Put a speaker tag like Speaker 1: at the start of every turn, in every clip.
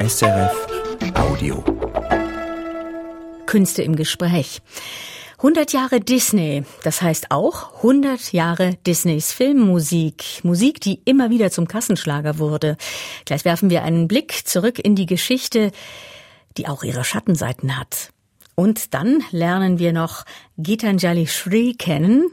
Speaker 1: SRF Audio.
Speaker 2: Künste im Gespräch. 100 Jahre Disney, das heißt auch 100 Jahre Disneys Filmmusik. Musik, die immer wieder zum Kassenschlager wurde. Gleich werfen wir einen Blick zurück in die Geschichte, die auch ihre Schattenseiten hat. Und dann lernen wir noch Gitanjali Shri kennen,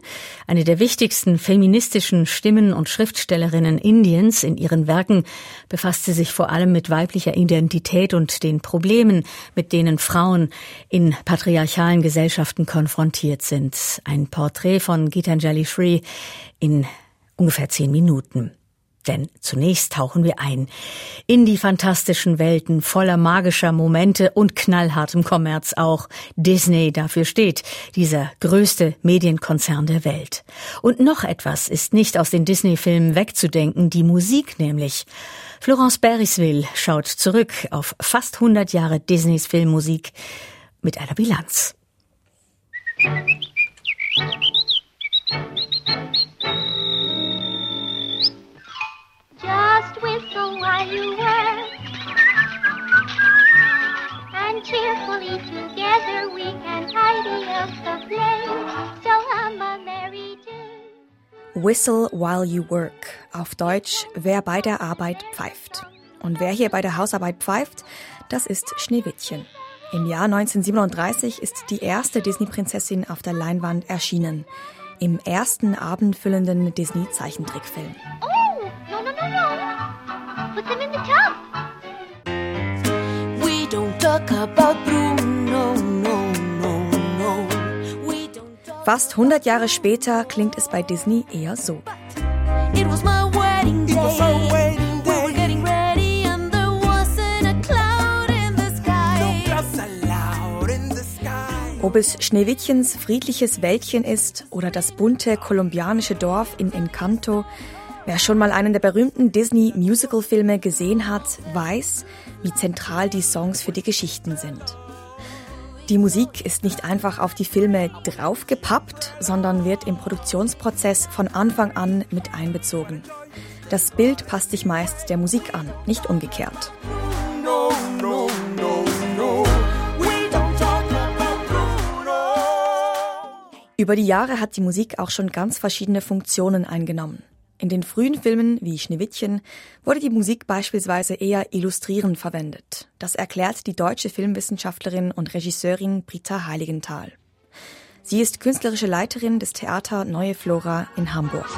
Speaker 2: eine der wichtigsten feministischen Stimmen und Schriftstellerinnen Indiens. In ihren Werken befasst sie sich vor allem mit weiblicher Identität und den Problemen, mit denen Frauen in patriarchalen Gesellschaften konfrontiert sind. Ein Porträt von Gitanjali Shri in ungefähr zehn Minuten. Denn zunächst tauchen wir ein in die fantastischen Welten voller magischer Momente und knallhartem Kommerz auch. Disney dafür steht, dieser größte Medienkonzern der Welt. Und noch etwas ist nicht aus den Disney-Filmen wegzudenken, die Musik nämlich. Florence Berisville schaut zurück auf fast 100 Jahre Disneys Filmmusik mit einer Bilanz.
Speaker 3: Just you work. And cheerfully together we can tidy up the place. So a merry tune.
Speaker 4: Whistle while you work. Auf Deutsch, wer bei der Arbeit pfeift. Und wer hier bei der Hausarbeit pfeift, das ist Schneewittchen. Im Jahr 1937 ist die erste Disney-Prinzessin auf der Leinwand erschienen. Im ersten abendfüllenden Disney-Zeichentrickfilm.
Speaker 3: Oh. Put them in the tub.
Speaker 5: We don't talk about Bruno, no, no, no. We don't talk.
Speaker 4: Fast 100 Jahre später klingt es bei Disney eher so.
Speaker 5: It was my wedding day.
Speaker 6: was our wedding
Speaker 5: We were
Speaker 6: day.
Speaker 5: getting ready and there wasn't a cloud in the sky.
Speaker 6: Just loud in the sky.
Speaker 4: Ob es Schneewittchens friedliches Wäldchen ist oder das bunte kolumbianische Dorf in Encanto, wer schon mal einen der berühmten Disney-Musical-Filme gesehen hat, weiß, wie zentral die Songs für die Geschichten sind. Die Musik ist nicht einfach auf die Filme draufgepappt, sondern wird im Produktionsprozess von Anfang an mit einbezogen. Das Bild passt sich meist der Musik an, nicht umgekehrt.
Speaker 6: No, no, no.
Speaker 4: Über die Jahre hat die Musik auch schon ganz verschiedene Funktionen eingenommen. In den frühen Filmen wie Schneewittchen wurde die Musik beispielsweise eher illustrierend verwendet. Das erklärt die deutsche Filmwissenschaftlerin und Regisseurin Britta Heiligenthal. Sie ist künstlerische Leiterin des Theater Neue Flora in Hamburg.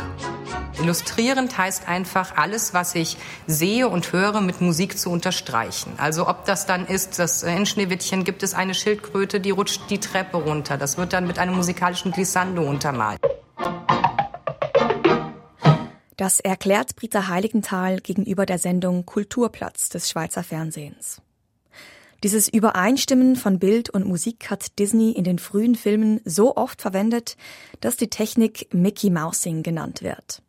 Speaker 7: Illustrierend heißt einfach, alles, was ich sehe und höre, mit Musik zu unterstreichen. Also ob das dann ist, dass in Schneewittchen gibt es eine Schildkröte, die rutscht die Treppe runter. Das wird dann mit einem musikalischen Glissando untermalt.
Speaker 4: Das erklärt Britta Heiligenthal gegenüber der Sendung Kulturplatz des Schweizer Fernsehens. Dieses Übereinstimmen von Bild und Musik hat Disney in den frühen Filmen so oft verwendet, dass die Technik Mickey Mousing genannt wird.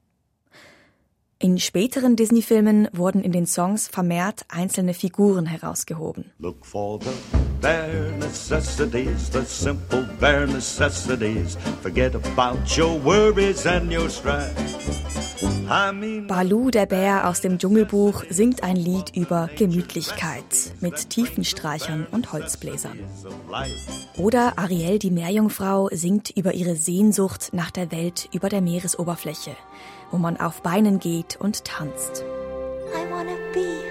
Speaker 4: In späteren Disney-Filmen wurden in den Songs vermehrt einzelne Figuren herausgehoben.
Speaker 8: Look for the bare necessities, the simple bare necessities. Forget about your worries and your strife. I mean,
Speaker 4: Balu, der Bär aus dem Dschungelbuch, singt ein Lied über Gemütlichkeit mit Tiefenstreichern und Holzbläsern. Oder Ariel, die Meerjungfrau, singt über ihre Sehnsucht nach der Welt über der Meeresoberfläche, wo man auf Beinen geht und tanzt.
Speaker 3: I wanna be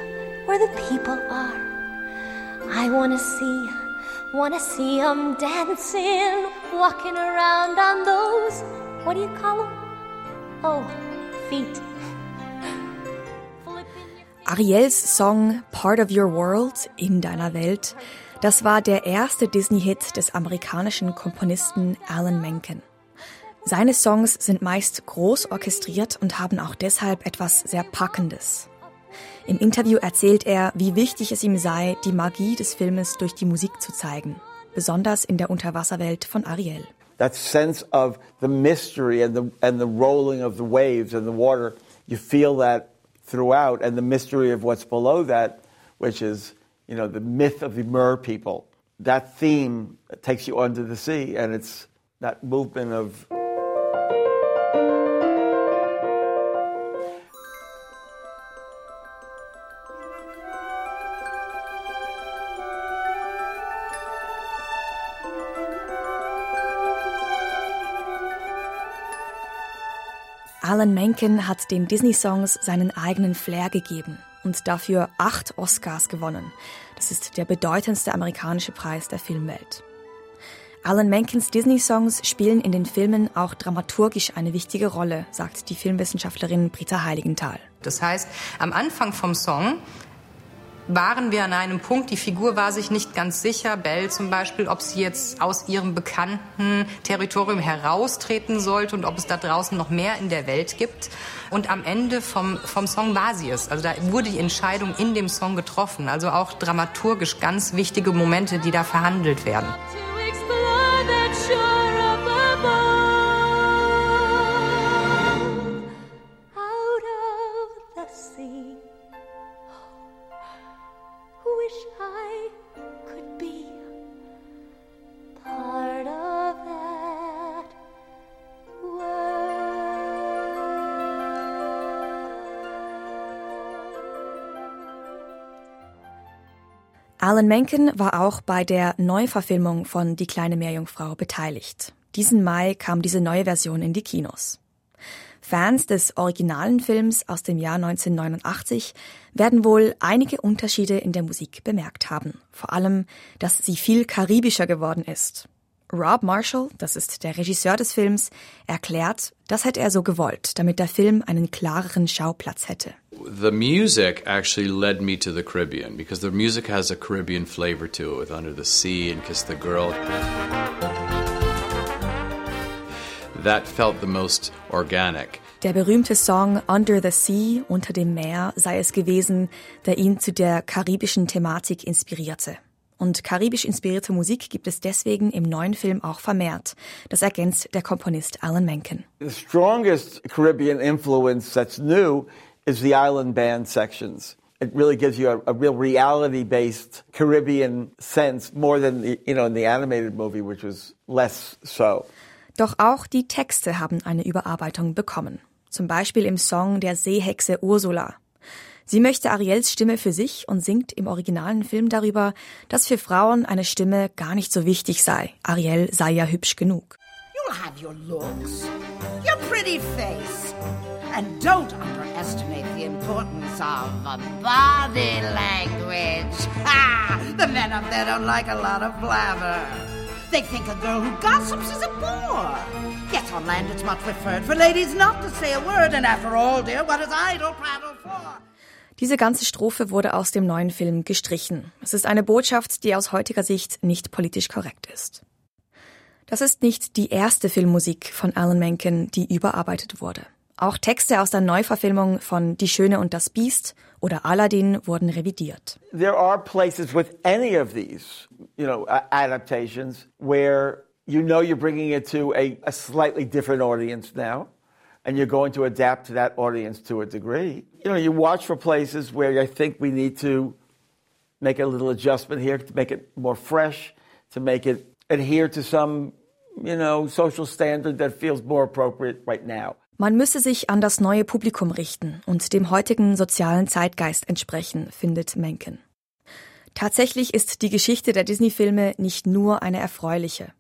Speaker 3: where the people are. I wanna see, wanna see 'em dancing, walking around on those, what do you call 'em? Oh, feet.
Speaker 4: Ariels Song Part of Your World in deiner Welt, das war der erste Disney-Hit des amerikanischen Komponisten Alan Menken. Seine Songs sind meist groß orchestriert und haben auch deshalb etwas sehr Packendes. Im Interview erzählt er, wie wichtig es ihm sei, die Magie des Filmes durch die Musik zu zeigen, besonders in der Unterwasserwelt von Ariel.
Speaker 9: that sense of the mystery and the and the rolling of the waves and the water you feel that throughout and the mystery of what's below that which is you know the myth of the mer people that theme takes you under the sea and it's that movement of
Speaker 4: Alan Menken hat den Disney-Songs seinen eigenen Flair gegeben und dafür acht Oscars gewonnen. Das ist der bedeutendste amerikanische Preis der Filmwelt. Alan Menkens Disney-Songs spielen in den Filmen auch dramaturgisch eine wichtige Rolle, sagt die Filmwissenschaftlerin Britta Heiligenthal.
Speaker 7: Das heißt, am Anfang vom Song waren wir an einem Punkt, die Figur war sich nicht ganz sicher, Belle zum Beispiel, ob sie jetzt aus ihrem bekannten Territorium heraustreten sollte und ob es da draußen noch mehr in der Welt gibt. Und am Ende vom, vom Song war sie es. Also da wurde die Entscheidung in dem Song getroffen. Also auch dramaturgisch ganz wichtige Momente, die da verhandelt werden.
Speaker 4: Alan Menken war auch bei der Neuverfilmung von Die kleine Meerjungfrau beteiligt. Diesen Mai kam diese neue Version in die Kinos. Fans des originalen Films aus dem Jahr 1989 werden wohl einige Unterschiede in der Musik bemerkt haben. Vor allem, dass sie viel karibischer geworden ist. Rob Marshall, das ist der Regisseur des Films, erklärt, das hätte er so gewollt, damit der Film einen klareren Schauplatz hätte.
Speaker 10: The music actually led me to the Caribbean because the music has a Caribbean flavor to it with Under the Sea and Kiss the Girl. That felt the most organic.
Speaker 4: Der berühmte Song Under the Sea, unter dem Meer, sei es gewesen, der ihn zu der karibischen Thematik inspirierte. Und karibisch inspirierte Musik gibt es deswegen im neuen Film auch vermehrt. Das ergänzt der Komponist Alan Menken.
Speaker 9: The strongest Caribbean influence that's new is the island band sections. It really gives you a, a real reality-based Caribbean sense more than the, you know in the animated movie, which was less so.
Speaker 4: Doch auch die Texte haben eine Überarbeitung bekommen. Zum Beispiel im Song der Seehexe Ursula. Sie möchte Ariels Stimme für sich und singt im originalen Film darüber, dass für Frauen eine Stimme gar nicht so wichtig sei. Ariel sei ja hübsch genug.
Speaker 11: You'll have your looks, your pretty face, and don't underestimate the importance of body language. Ha! The men up there don't like a lot of blabber. They think a girl who gossips is a bore. Yet on land it's much preferred for ladies not to say a word, and after all, dear, what is idle prattle for?
Speaker 4: Diese ganze Strophe wurde aus dem neuen Film gestrichen. Es ist eine Botschaft, die aus heutiger Sicht nicht politisch korrekt ist. Das ist nicht die erste Filmmusik von Alan Menken, die überarbeitet wurde. Auch Texte aus der Neuverfilmung von Die Schöne und das Biest oder Aladdin wurden revidiert.
Speaker 9: There are places with any of these, you know, adaptations where you know you're bringing it to a, a slightly different audience now, and you're going to adapt to that audience to a degree. You know, you watch for places where I think we need to make a little adjustment here to make it more fresh, to make it adhere to some, you know, social standard that feels more appropriate right now.
Speaker 4: Man müsse sich an das neue Publikum richten und dem heutigen sozialen Zeitgeist entsprechen, findet Menken. Tatsächlich ist die Geschichte der Disney-Filme nicht nur eine erfreuliche.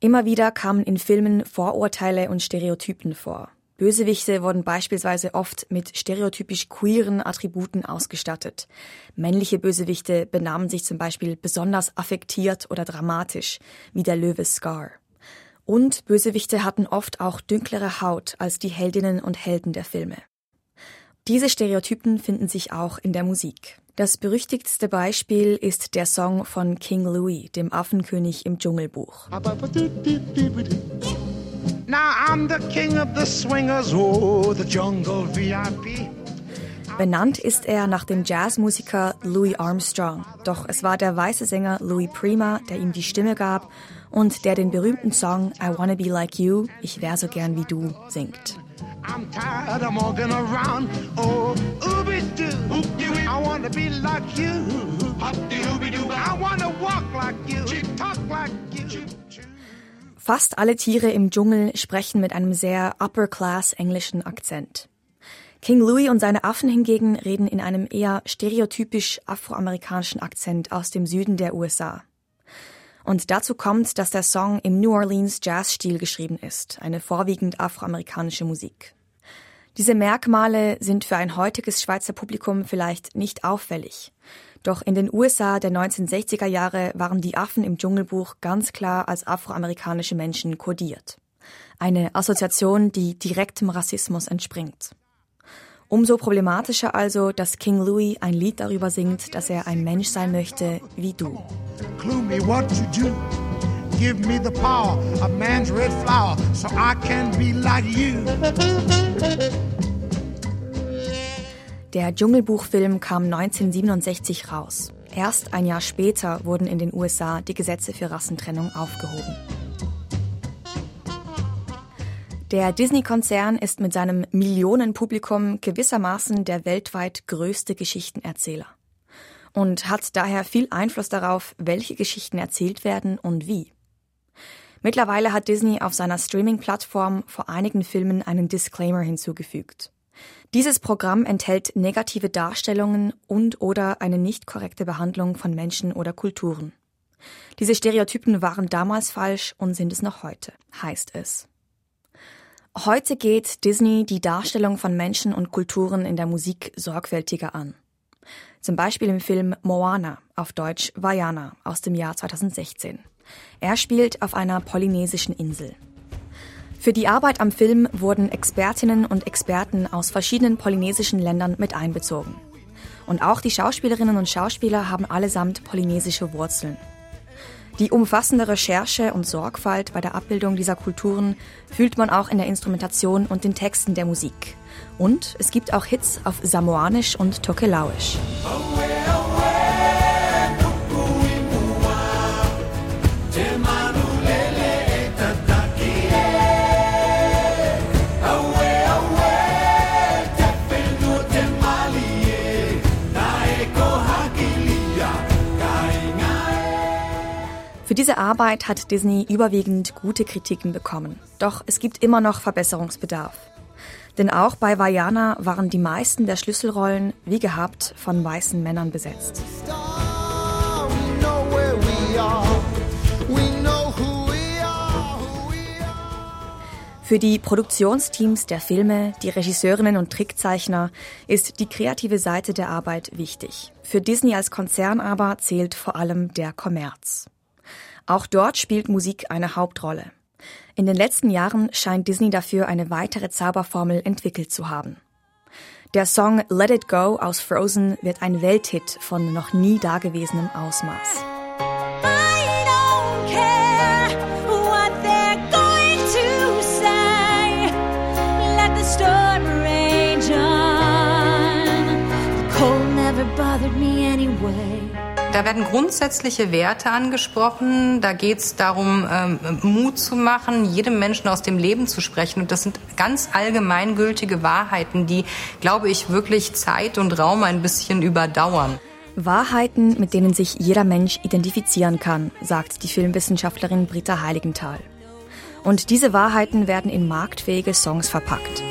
Speaker 4: Immer wieder kamen in Filmen Vorurteile und Stereotypen vor. Bösewichte wurden beispielsweise oft mit stereotypisch queeren Attributen ausgestattet. Männliche Bösewichte benahmen sich zum Beispiel besonders affektiert oder dramatisch, wie der Löwe Scar. Und Bösewichte hatten oft auch dünklere Haut als die Heldinnen und Helden der Filme. Diese Stereotypen finden sich auch in der Musik. Das berüchtigtste Beispiel ist der Song von King Louis, dem Affenkönig im Dschungelbuch.
Speaker 6: Oh.
Speaker 4: Benannt ist er nach dem Jazzmusiker Louis Armstrong. Doch es war der weiße Sänger Louis Prima, der ihm die Stimme gab und der den berühmten Song I Wanna Be Like You, ich wär so gern wie du, singt.
Speaker 6: I'm tired of walking around, oh, ooby-doo. I wanna be like you. I wanna walk like you, talk like you.
Speaker 4: Fast alle Tiere im Dschungel sprechen mit einem sehr upper-class englischen Akzent. King Louis und seine Affen hingegen reden in einem eher stereotypisch afroamerikanischen Akzent aus dem Süden der USA. Und dazu kommt, dass der Song im New Orleans Jazzstil geschrieben ist, eine vorwiegend afroamerikanische Musik. Diese Merkmale sind für ein heutiges Schweizer Publikum vielleicht nicht auffällig. Doch in den USA der 1960er Jahre waren die Affen im Dschungelbuch ganz klar als afroamerikanische Menschen kodiert. Eine Assoziation, die direktem Rassismus entspringt. Umso problematischer also, dass King Louis ein Lied darüber singt, dass er ein Mensch sein möchte wie du.
Speaker 6: Clue me what to do. Give me the power of man's red flower so I can be like you.
Speaker 4: Der Dschungelbuchfilm kam 1967 raus. Erst ein Jahr später wurden in den USA die Gesetze für Rassentrennung aufgehoben. Der Disney-Konzern ist mit seinem Millionenpublikum gewissermaßen der weltweit größte Geschichtenerzähler und hat daher viel Einfluss darauf, welche Geschichten erzählt werden und wie. Mittlerweile hat Disney auf seiner Streaming-Plattform vor einigen Filmen einen Disclaimer hinzugefügt. Dieses Programm enthält negative Darstellungen und oder eine nicht korrekte Behandlung von Menschen oder Kulturen. Diese Stereotypen waren damals falsch und sind es noch heute, heißt es. Heute geht Disney die Darstellung von Menschen und Kulturen in der Musik sorgfältiger an. Zum Beispiel im Film Moana, auf Deutsch Vaiana, aus dem Jahr 2016. Er spielt auf einer polynesischen Insel. Für die Arbeit am Film wurden Expertinnen und Experten aus verschiedenen polynesischen Ländern mit einbezogen. Und auch die Schauspielerinnen und Schauspieler haben allesamt polynesische Wurzeln. Die umfassende Recherche und Sorgfalt bei der Abbildung dieser Kulturen fühlt man auch in der Instrumentation und den Texten der Musik. Und es gibt auch Hits auf Samoanisch und Tokelauisch. Für diese Arbeit hat Disney überwiegend gute Kritiken bekommen. Doch es gibt immer noch Verbesserungsbedarf. Denn auch bei Vajana waren die meisten der Schlüsselrollen, wie gehabt, von weißen Männern besetzt. Für die Produktionsteams der Filme, die Regisseurinnen und Trickzeichner ist die kreative Seite der Arbeit wichtig. Für Disney als Konzern aber zählt vor allem der Kommerz. Auch dort spielt Musik eine Hauptrolle. In den letzten Jahren scheint Disney dafür eine weitere Zauberformel entwickelt zu haben. Der Song Let It Go aus Frozen wird ein Welthit von noch nie dagewesenem Ausmaß.
Speaker 7: bothered me. Da werden grundsätzliche Werte angesprochen. Da geht es darum, ähm, Mut zu machen, jedem Menschen aus dem Leben zu sprechen. Und das sind ganz allgemeingültige Wahrheiten, die, glaube ich, wirklich Zeit und Raum ein bisschen überdauern.
Speaker 4: Wahrheiten, mit denen sich jeder Mensch identifizieren kann, sagt die Filmwissenschaftlerin Britta Heiligenthal. Und diese Wahrheiten werden in marktfähige Songs verpackt.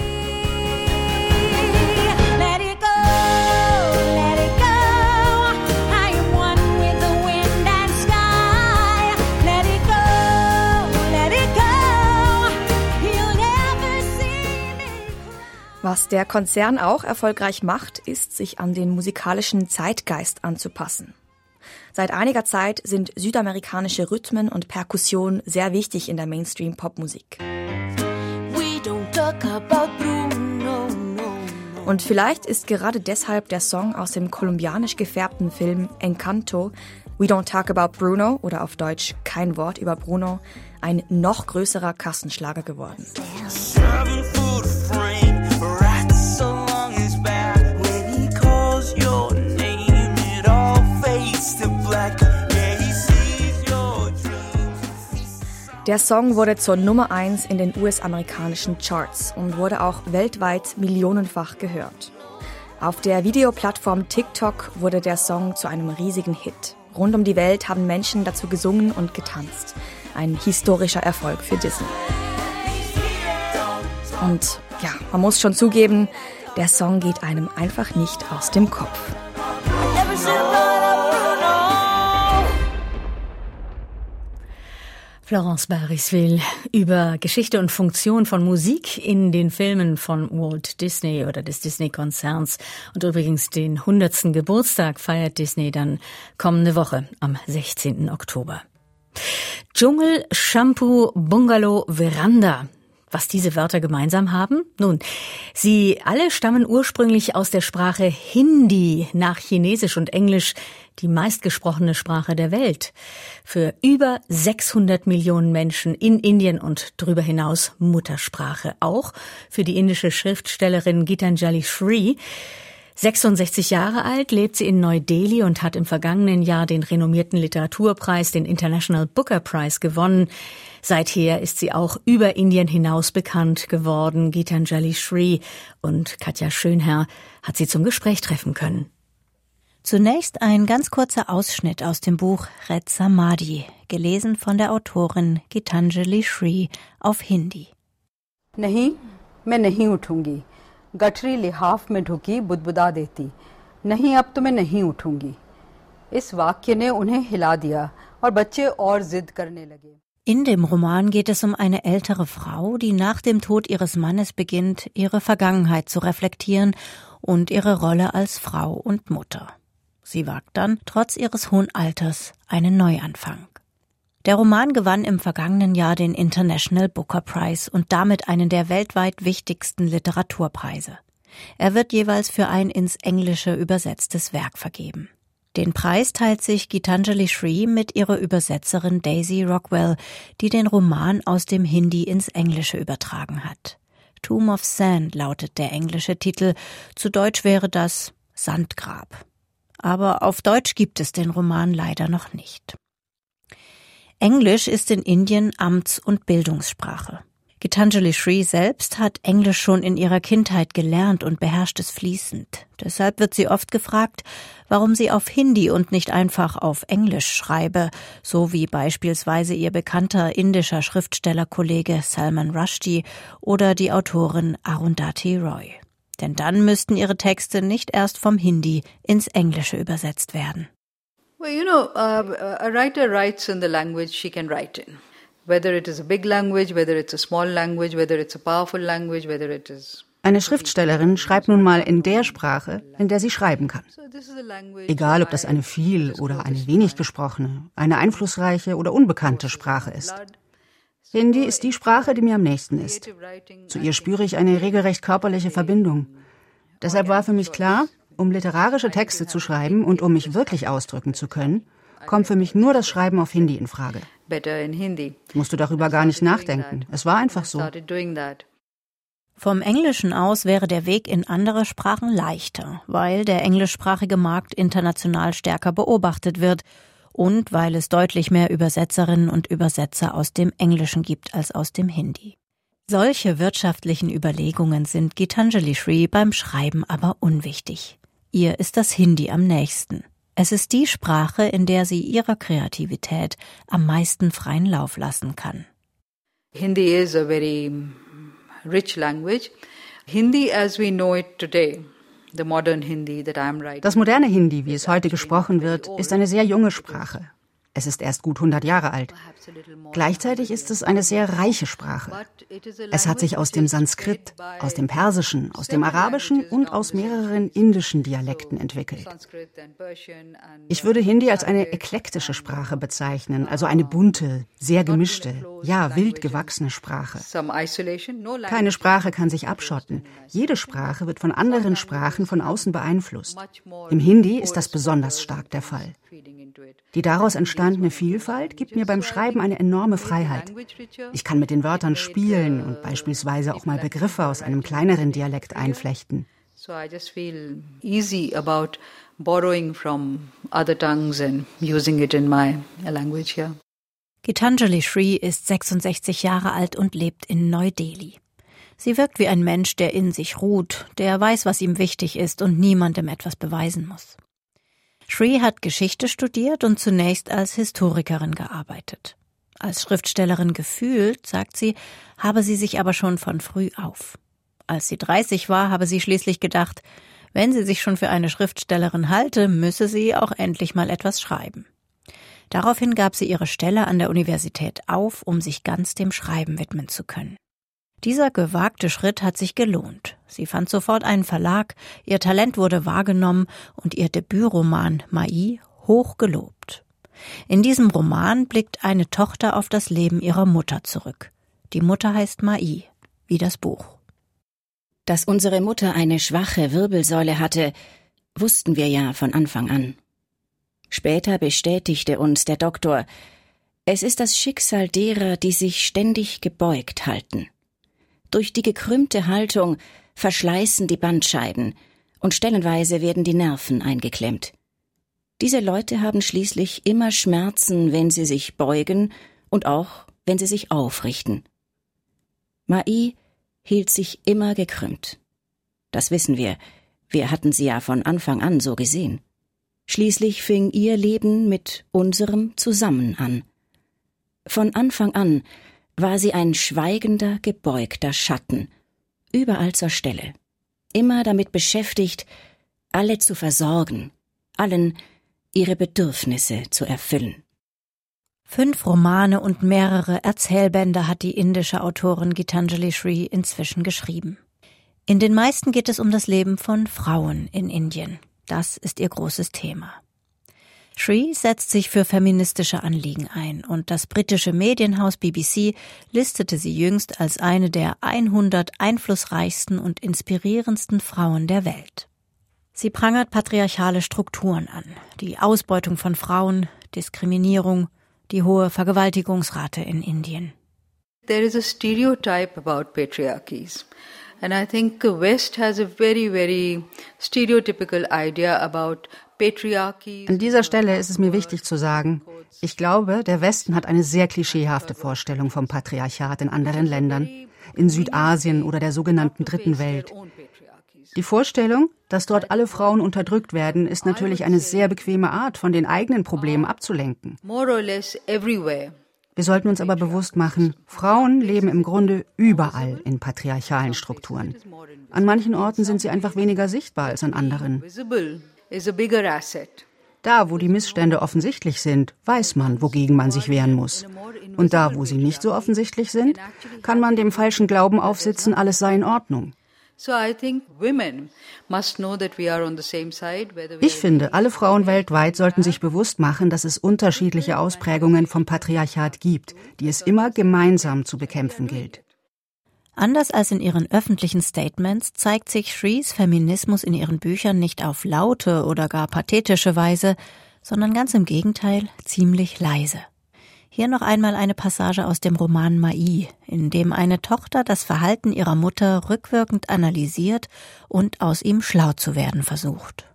Speaker 4: Was der Konzern auch erfolgreich macht, ist, sich an den musikalischen Zeitgeist anzupassen. Seit einiger Zeit sind südamerikanische Rhythmen und Perkussion sehr wichtig in der Mainstream-Popmusik. Und vielleicht ist gerade deshalb der Song aus dem kolumbianisch gefärbten Film Encanto We Don't Talk About Bruno oder auf Deutsch Kein Wort über Bruno ein noch größerer Kassenschlager geworden. Der Song wurde zur Nummer 1 in den US-amerikanischen Charts und wurde auch weltweit millionenfach gehört. Auf der Videoplattform TikTok wurde der Song zu einem riesigen Hit. Rund um die Welt haben Menschen dazu gesungen und getanzt. Ein historischer Erfolg für Disney. Und ja, man muss schon zugeben, der Song geht einem einfach nicht aus dem Kopf.
Speaker 2: Florence Barisville über Geschichte und Funktion von Musik in den Filmen von Walt Disney oder des Disney-Konzerns. Und übrigens den 100. Geburtstag feiert Disney dann kommende Woche am 16. Oktober. Dschungel, Shampoo, Bungalow, Veranda was diese Wörter gemeinsam haben? Nun, sie alle stammen ursprünglich aus der Sprache Hindi nach Chinesisch und Englisch, die meistgesprochene Sprache der Welt. Für über 600 Millionen Menschen in Indien und darüber hinaus Muttersprache. Auch für die indische Schriftstellerin Gitanjali Shree. 66 Jahre alt, lebt sie in Neu-Delhi und hat im vergangenen Jahr den renommierten Literaturpreis, den International Booker Prize gewonnen. Seither ist sie auch über Indien hinaus bekannt geworden. Gitanjali Shree und Katja Schönherr hat sie zum Gespräch treffen können.
Speaker 12: Zunächst ein ganz kurzer Ausschnitt aus dem Buch Red Samadhi, gelesen von der Autorin Gitanjali Shree auf Hindi.
Speaker 13: नहीं मैं नहीं उठूंगी गठरी लिहाफ में ढुकी बुदबुदा देती नहीं अब तो मैं नहीं उठूंगी इस वाक्य ने उन्हें हिला दिया और बच्चे और जिद करने लगे
Speaker 12: In dem Roman geht es um eine ältere Frau, die nach dem Tod ihres Mannes beginnt, ihre Vergangenheit zu reflektieren und ihre Rolle als Frau und Mutter. Sie wagt dann, trotz ihres hohen Alters, einen Neuanfang. Der Roman gewann im vergangenen Jahr den International Booker Prize und damit einen der weltweit wichtigsten Literaturpreise. Er wird jeweils für ein ins Englische übersetztes Werk vergeben. Den Preis teilt sich Gitanjali Shree mit ihrer Übersetzerin Daisy Rockwell, die den Roman aus dem Hindi ins Englische übertragen hat. Tomb of Sand lautet der englische Titel, zu Deutsch wäre das Sandgrab. Aber auf Deutsch gibt es den Roman leider noch nicht. Englisch ist in Indien Amts- und Bildungssprache. Gitanjali Shree selbst hat Englisch schon in ihrer Kindheit gelernt und beherrscht es fließend. Deshalb wird sie oft gefragt, warum sie auf Hindi und nicht einfach auf Englisch schreibe, so wie beispielsweise ihr bekannter indischer Schriftstellerkollege Salman Rushdie oder die Autorin Arundhati Roy. Denn dann müssten ihre Texte nicht erst vom Hindi ins Englische übersetzt werden.
Speaker 13: Well, you know, uh, a writer writes in the language she can write in. Whether it is a big language, whether it's a small language, whether it's a powerful language, whether it is
Speaker 14: eine Schriftstellerin schreibt nun mal in der Sprache, in der sie schreiben kann. Egal, ob das eine viel oder eine wenig gesprochene, eine einflussreiche oder unbekannte Sprache ist. Hindi ist die Sprache, die mir am nächsten ist. Zu ihr spüre ich eine regelrecht körperliche Verbindung. Deshalb war für mich klar, um literarische Texte zu schreiben und um mich wirklich ausdrücken zu können, kommt für mich nur das Schreiben auf Hindi in Frage. Musst du darüber gar nicht nachdenken. Es war einfach so.
Speaker 12: Vom Englischen aus wäre der Weg in andere Sprachen leichter, weil der englischsprachige Markt international stärker beobachtet wird und weil es deutlich mehr Übersetzerinnen und Übersetzer aus dem Englischen gibt als aus dem Hindi. Solche wirtschaftlichen Überlegungen sind Gitanjali Shree beim Schreiben aber unwichtig. Ihr ist das Hindi am nächsten. Es ist die Sprache, in der sie ihrer Kreativität am meisten freien Lauf lassen kann.
Speaker 13: Hindi is a very rich language. Hindi as we know it today
Speaker 14: das moderne Hindi, wie es heute gesprochen wird, ist eine sehr junge Sprache. Es ist erst gut 100 Jahre alt. Gleichzeitig ist es eine sehr reiche Sprache. Es hat sich aus dem Sanskrit, aus dem Persischen, aus dem Arabischen und aus mehreren indischen Dialekten entwickelt. Ich würde Hindi als eine eklektische Sprache bezeichnen, also eine bunte, sehr gemischte, ja wild gewachsene Sprache. Keine Sprache kann sich abschotten. Jede Sprache wird von anderen Sprachen von außen beeinflusst. Im Hindi ist das besonders stark der Fall. Die daraus entstandene Vielfalt gibt mir beim Schreiben eine enorme Freiheit. Ich kann mit den Wörtern spielen und beispielsweise auch mal Begriffe aus einem kleineren Dialekt einflechten. So I just feel easy about borrowing from other tongues and using it in my language here.
Speaker 12: Gitanjali Shree ist 66 Jahre alt und lebt in Neu-Delhi. Sie wirkt wie ein Mensch, der in sich ruht, der weiß, was ihm wichtig ist und niemandem etwas beweisen muss. Shree hat Geschichte studiert und zunächst als Historikerin gearbeitet. Als Schriftstellerin gefühlt, sagt sie, habe sie sich aber schon von früh auf. Als sie 30 war, habe sie schließlich gedacht, wenn sie sich schon für eine Schriftstellerin halte, müsse sie auch endlich mal etwas schreiben. Daraufhin gab sie ihre Stelle an der Universität auf, um sich ganz dem Schreiben widmen zu können. Dieser gewagte Schritt hat sich gelohnt. Sie fand sofort einen Verlag, ihr Talent wurde wahrgenommen und ihr Debütroman Mai hoch gelobt. In diesem Roman blickt eine Tochter auf das Leben ihrer Mutter zurück. Die Mutter heißt Mai, wie das Buch.
Speaker 15: Dass unsere Mutter eine schwache Wirbelsäule hatte, wussten wir ja von Anfang an. Später bestätigte uns der Doktor, es ist das Schicksal derer, die sich ständig gebeugt halten. Durch die gekrümmte Haltung verschleißen die Bandscheiben und stellenweise werden die Nerven eingeklemmt. Diese Leute haben schließlich immer Schmerzen, wenn sie sich beugen und auch wenn sie sich aufrichten. Mai hielt sich immer gekrümmt. Das wissen wir, wir hatten sie ja von Anfang an so gesehen. Schließlich fing ihr Leben mit unserem zusammen an. Von Anfang an war sie ein schweigender, gebeugter Schatten, überall zur Stelle, immer damit beschäftigt, alle zu versorgen, allen ihre Bedürfnisse zu erfüllen.
Speaker 12: Fünf Romane und mehrere Erzählbände hat die indische Autorin Gitanjali Sri inzwischen geschrieben. In den meisten geht es um das Leben von Frauen in Indien. Das ist ihr großes Thema. Shree setzt sich für feministische Anliegen ein und das britische Medienhaus BBC listete sie jüngst als eine der 100 einflussreichsten und inspirierendsten Frauen der Welt. Sie prangert patriarchale Strukturen an, die Ausbeutung von Frauen, Diskriminierung, die hohe Vergewaltigungsrate in Indien.
Speaker 13: There is a stereotype about patriarchies. And I think West has a very, very stereotypical idea about
Speaker 14: An dieser Stelle ist es mir wichtig zu sagen, ich glaube, der Westen hat eine sehr klischeehafte Vorstellung vom Patriarchat in anderen Ländern, in Südasien oder der sogenannten Dritten Welt. Die Vorstellung, dass dort alle Frauen unterdrückt werden, ist natürlich eine sehr bequeme Art, von den eigenen Problemen abzulenken. Wir sollten uns aber bewusst machen, Frauen leben im Grunde überall in patriarchalen Strukturen. An manchen Orten sind sie einfach weniger sichtbar als an anderen. Da, wo die Missstände offensichtlich sind, weiß man, wogegen man sich wehren muss. Und da, wo sie nicht so offensichtlich sind, kann man dem falschen Glauben aufsitzen, alles sei in Ordnung. Ich finde, alle Frauen weltweit sollten sich bewusst machen, dass es unterschiedliche Ausprägungen vom Patriarchat gibt, die es immer gemeinsam zu bekämpfen gilt.
Speaker 12: Anders als in ihren öffentlichen Statements zeigt sich Shrees Feminismus in ihren Büchern nicht auf laute oder gar pathetische Weise, sondern ganz im Gegenteil ziemlich leise. Hier noch einmal eine Passage aus dem Roman Mai, in dem eine Tochter das Verhalten ihrer Mutter rückwirkend analysiert und aus ihm schlau zu werden versucht.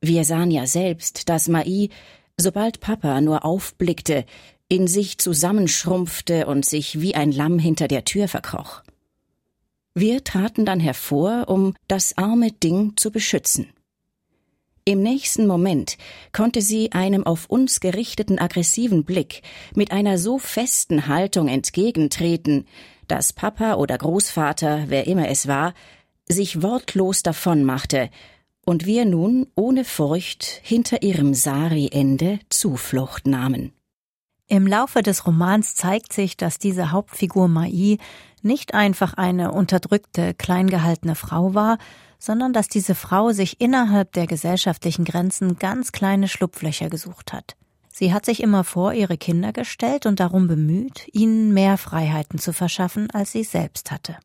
Speaker 15: Wir sahen ja selbst, dass Mai, sobald Papa nur aufblickte, in sich zusammenschrumpfte und sich wie ein Lamm hinter der Tür verkroch. Wir traten dann hervor, um das arme Ding zu beschützen. Im nächsten Moment konnte sie einem auf uns gerichteten aggressiven Blick mit einer so festen Haltung entgegentreten, dass Papa oder Großvater, wer immer es war, sich wortlos davonmachte und wir nun ohne Furcht hinter ihrem Sari-Ende Zuflucht nahmen.
Speaker 12: Im Laufe des Romans zeigt sich, dass diese Hauptfigur Mai nicht einfach eine unterdrückte, kleingehaltene Frau war, sondern dass diese Frau sich innerhalb der gesellschaftlichen Grenzen ganz kleine Schlupflöcher gesucht hat. Sie hat sich immer vor ihre Kinder gestellt und darum bemüht, ihnen mehr Freiheiten zu verschaffen, als sie selbst hatte.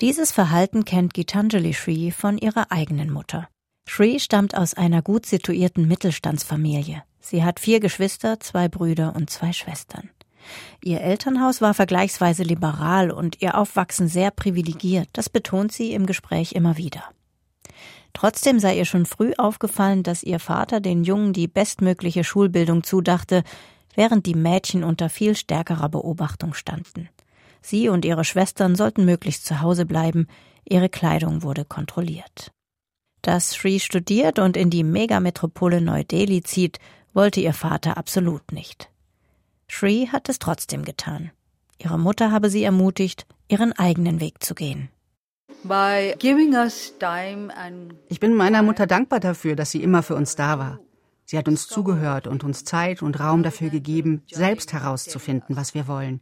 Speaker 12: Dieses Verhalten kennt Gitanjali Shree von ihrer eigenen Mutter. Shree stammt aus einer gut situierten Mittelstandsfamilie. Sie hat vier Geschwister, zwei Brüder und zwei Schwestern. Ihr Elternhaus war vergleichsweise liberal und ihr Aufwachsen sehr privilegiert, das betont sie im Gespräch immer wieder. Trotzdem sei ihr schon früh aufgefallen, dass ihr Vater den Jungen die bestmögliche Schulbildung zudachte, während die Mädchen unter viel stärkerer Beobachtung standen. Sie und ihre Schwestern sollten möglichst zu Hause bleiben, ihre Kleidung wurde kontrolliert. Dass Sri studiert und in die Megametropole Neu-Delhi zieht, wollte ihr Vater absolut nicht. Shree hat es trotzdem getan. Ihre Mutter habe sie ermutigt, ihren eigenen Weg zu gehen.
Speaker 14: Ich bin meiner Mutter dankbar dafür, dass sie immer für uns da war. Sie hat uns zugehört und uns Zeit und Raum dafür gegeben, selbst herauszufinden, was wir wollen.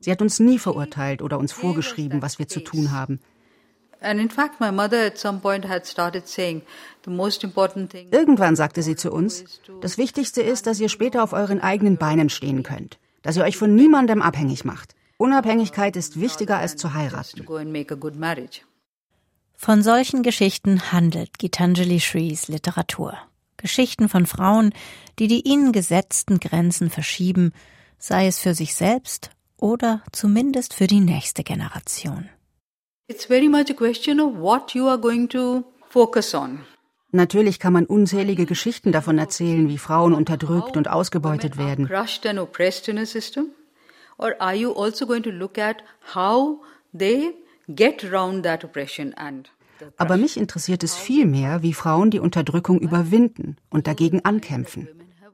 Speaker 14: Sie hat uns nie verurteilt oder uns vorgeschrieben, was wir zu tun haben. Irgendwann sagte sie zu uns, das Wichtigste ist, dass ihr später auf euren eigenen Beinen stehen könnt, dass ihr euch von niemandem abhängig macht. Unabhängigkeit ist wichtiger als zu heiraten.
Speaker 12: Von solchen Geschichten handelt Gitanjali Shrees Literatur. Geschichten von Frauen, die die ihnen gesetzten Grenzen verschieben, sei es für sich selbst oder zumindest für die nächste Generation.
Speaker 13: It's very much a question of what you are going to focus on.
Speaker 14: Natürlich kann man unzählige Geschichten davon erzählen, wie Frauen unterdrückt und ausgebeutet werden.
Speaker 13: Crushed and oppressed in a system? Or are you also going to look at how they get around that oppression and
Speaker 14: aber mich interessiert es viel mehr, wie Frauen die Unterdrückung überwinden und dagegen ankämpfen.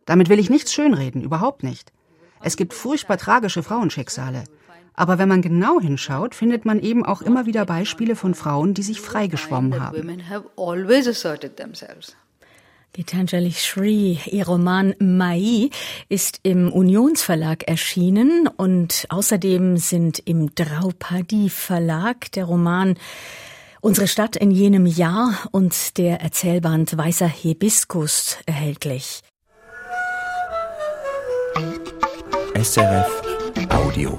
Speaker 14: Damit will ich nichts schönreden, überhaupt nicht. Es gibt furchtbar tragische Frauenschicksale. Aber wenn man genau hinschaut, findet man eben auch immer wieder Beispiele von Frauen, die sich freigeschwommen haben.
Speaker 2: Gitanjali Shri, ihr Roman Mai ist im Unionsverlag erschienen und außerdem sind im Draupadi Verlag der Roman Unsere Stadt in jenem Jahr und der Erzählband Weißer Hibiskus erhältlich.
Speaker 1: SRF Audio.